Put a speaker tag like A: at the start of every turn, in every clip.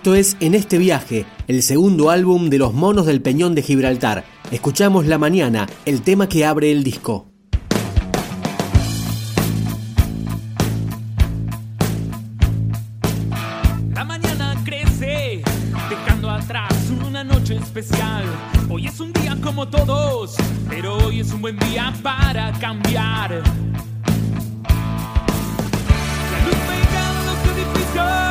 A: Esto es En este viaje, el segundo álbum de Los Monos del Peñón de Gibraltar. Escuchamos La Mañana, el tema que abre el disco.
B: La mañana crece, dejando atrás una noche especial. Hoy es un día como todos, pero hoy es un buen día para cambiar. La luz pegando los edificios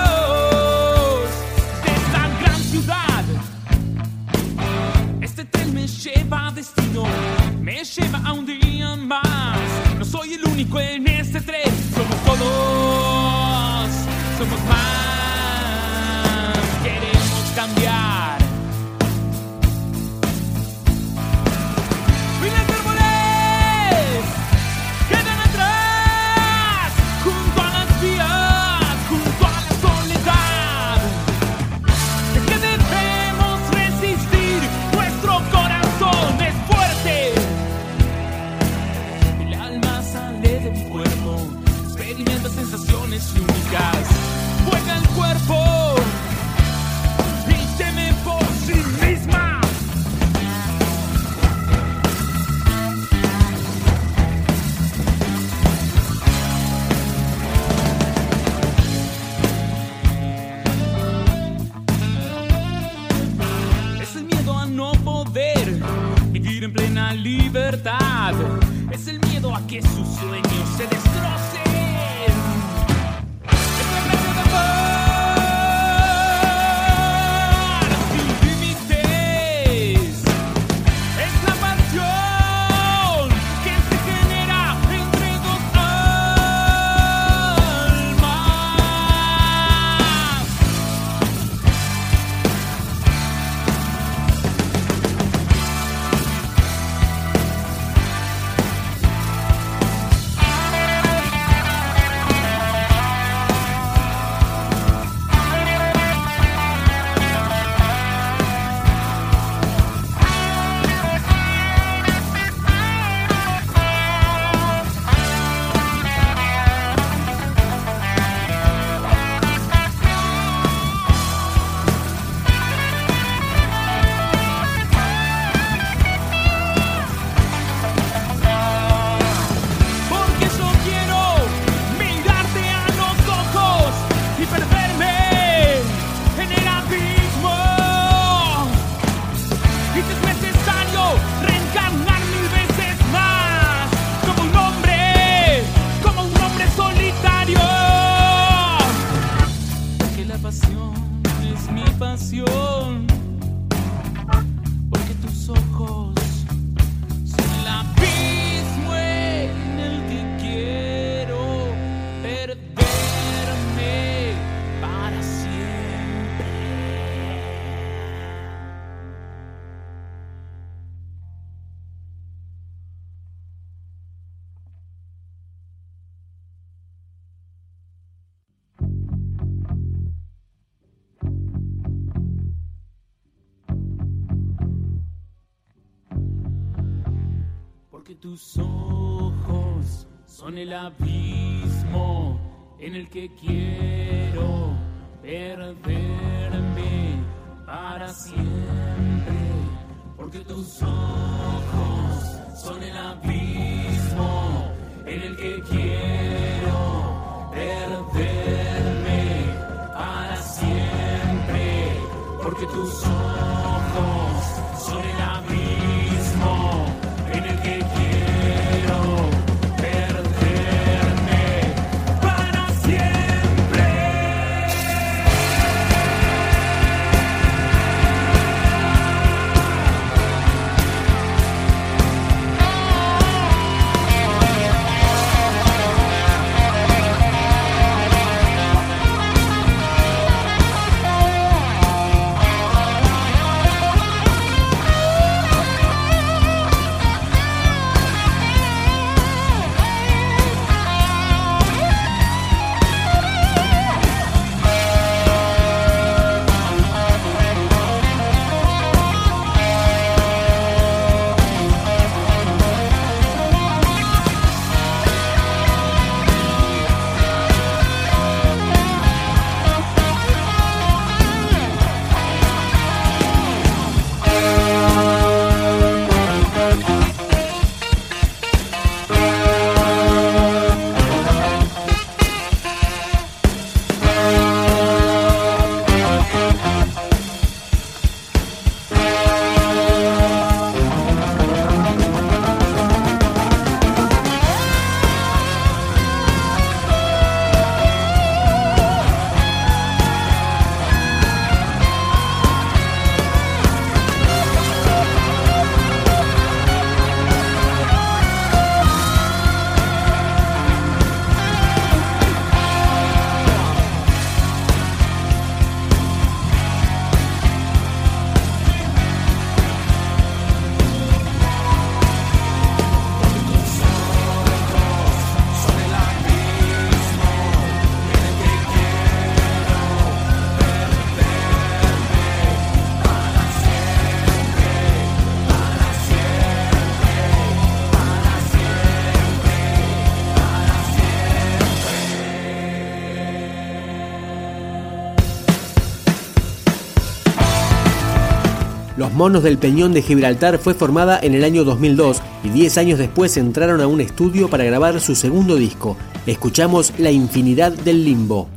B: me lleva a un día más. No soy el único en Es el miedo a que sus sueños se destrocen. Es tus ojos son el abismo en el que quiero perderme para siempre. Porque tus ojos son el abismo en el que quiero Monos del Peñón de Gibraltar fue formada en el año 2002 y 10 años después entraron a un estudio para grabar su segundo disco. Escuchamos La Infinidad del Limbo.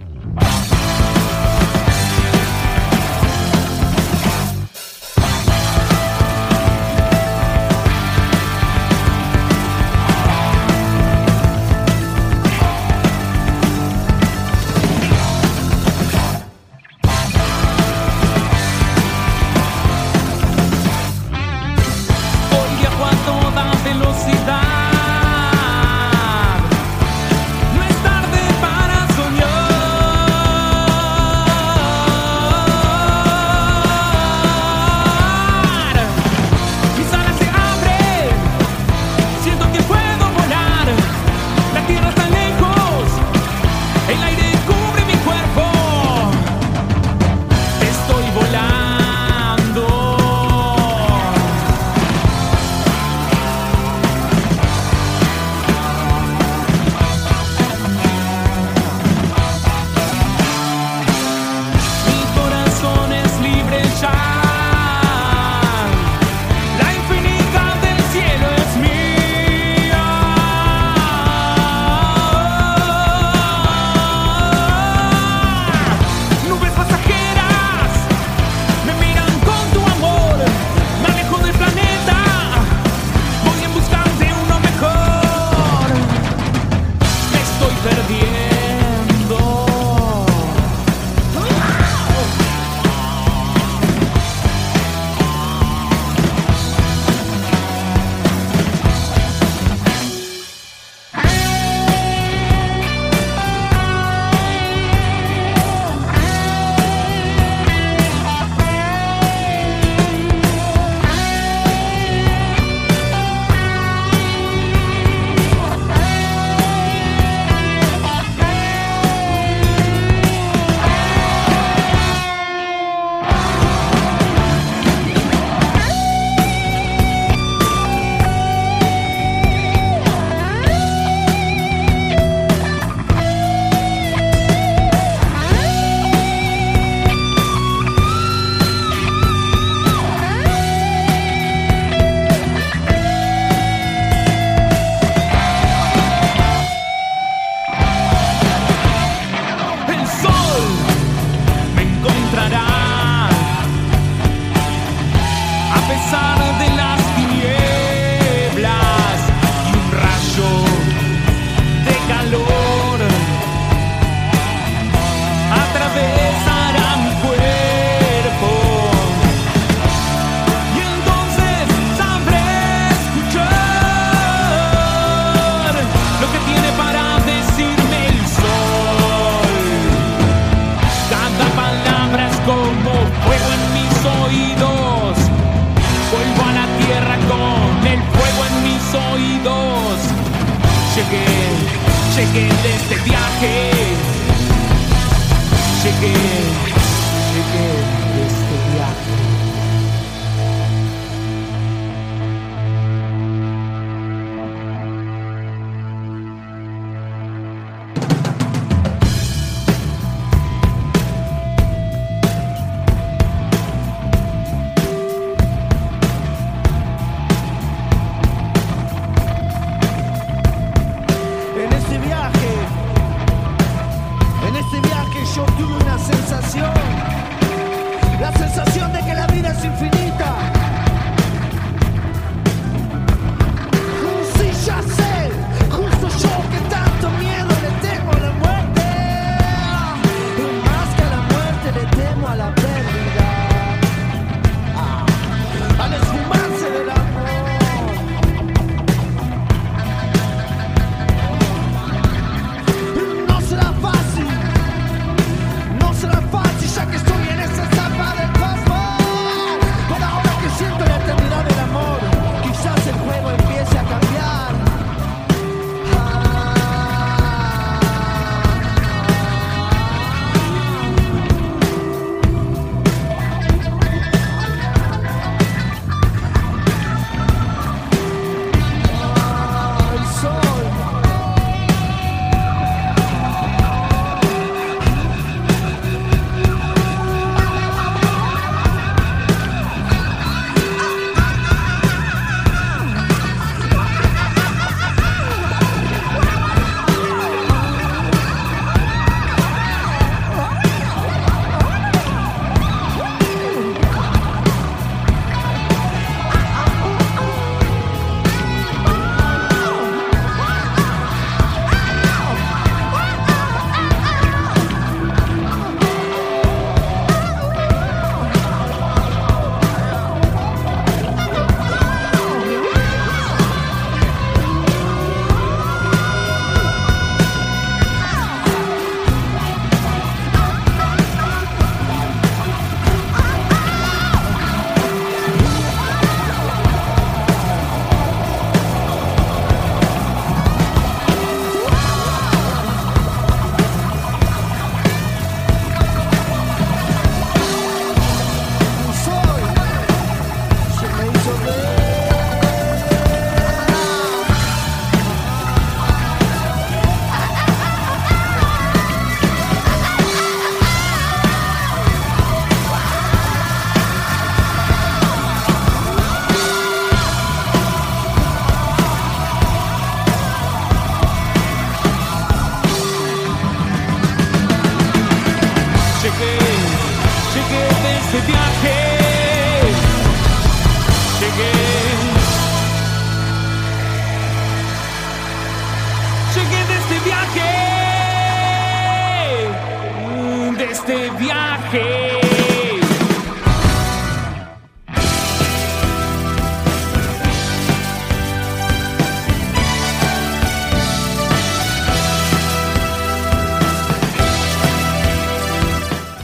C: este viaje.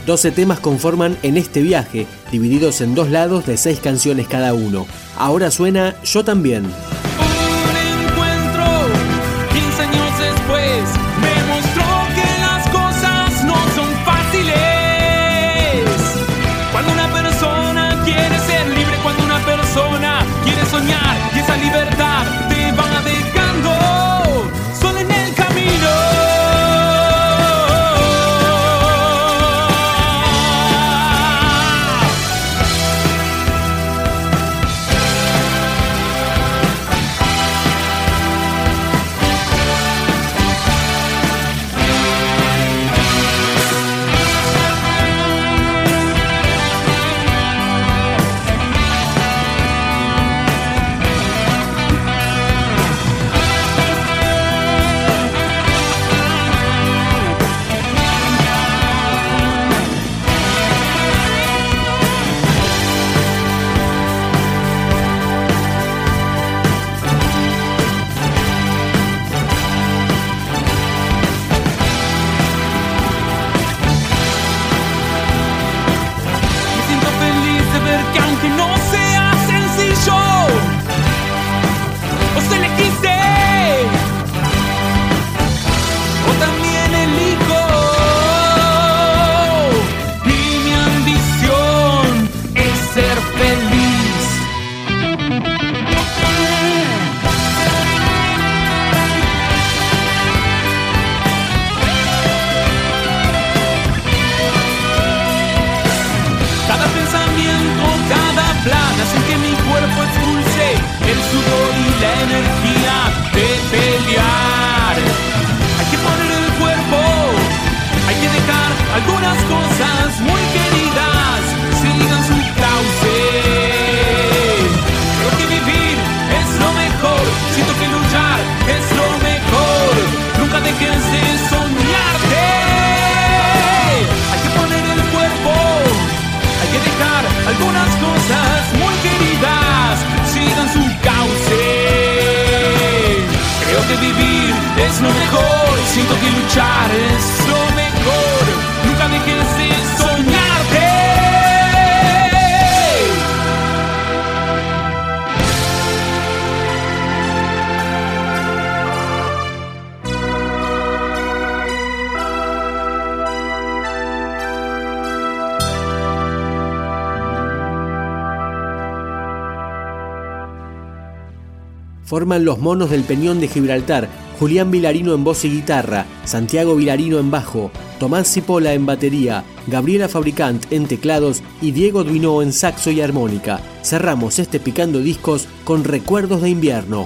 B: Doce temas conforman en este viaje, divididos en dos lados de seis canciones cada uno. Ahora suena Yo también. forman Los Monos del Peñón de Gibraltar, Julián Vilarino en voz y guitarra, Santiago Vilarino en bajo, Tomás Cipola en batería, Gabriela Fabricant en teclados y Diego Duino en saxo y armónica. Cerramos este picando discos con recuerdos de invierno.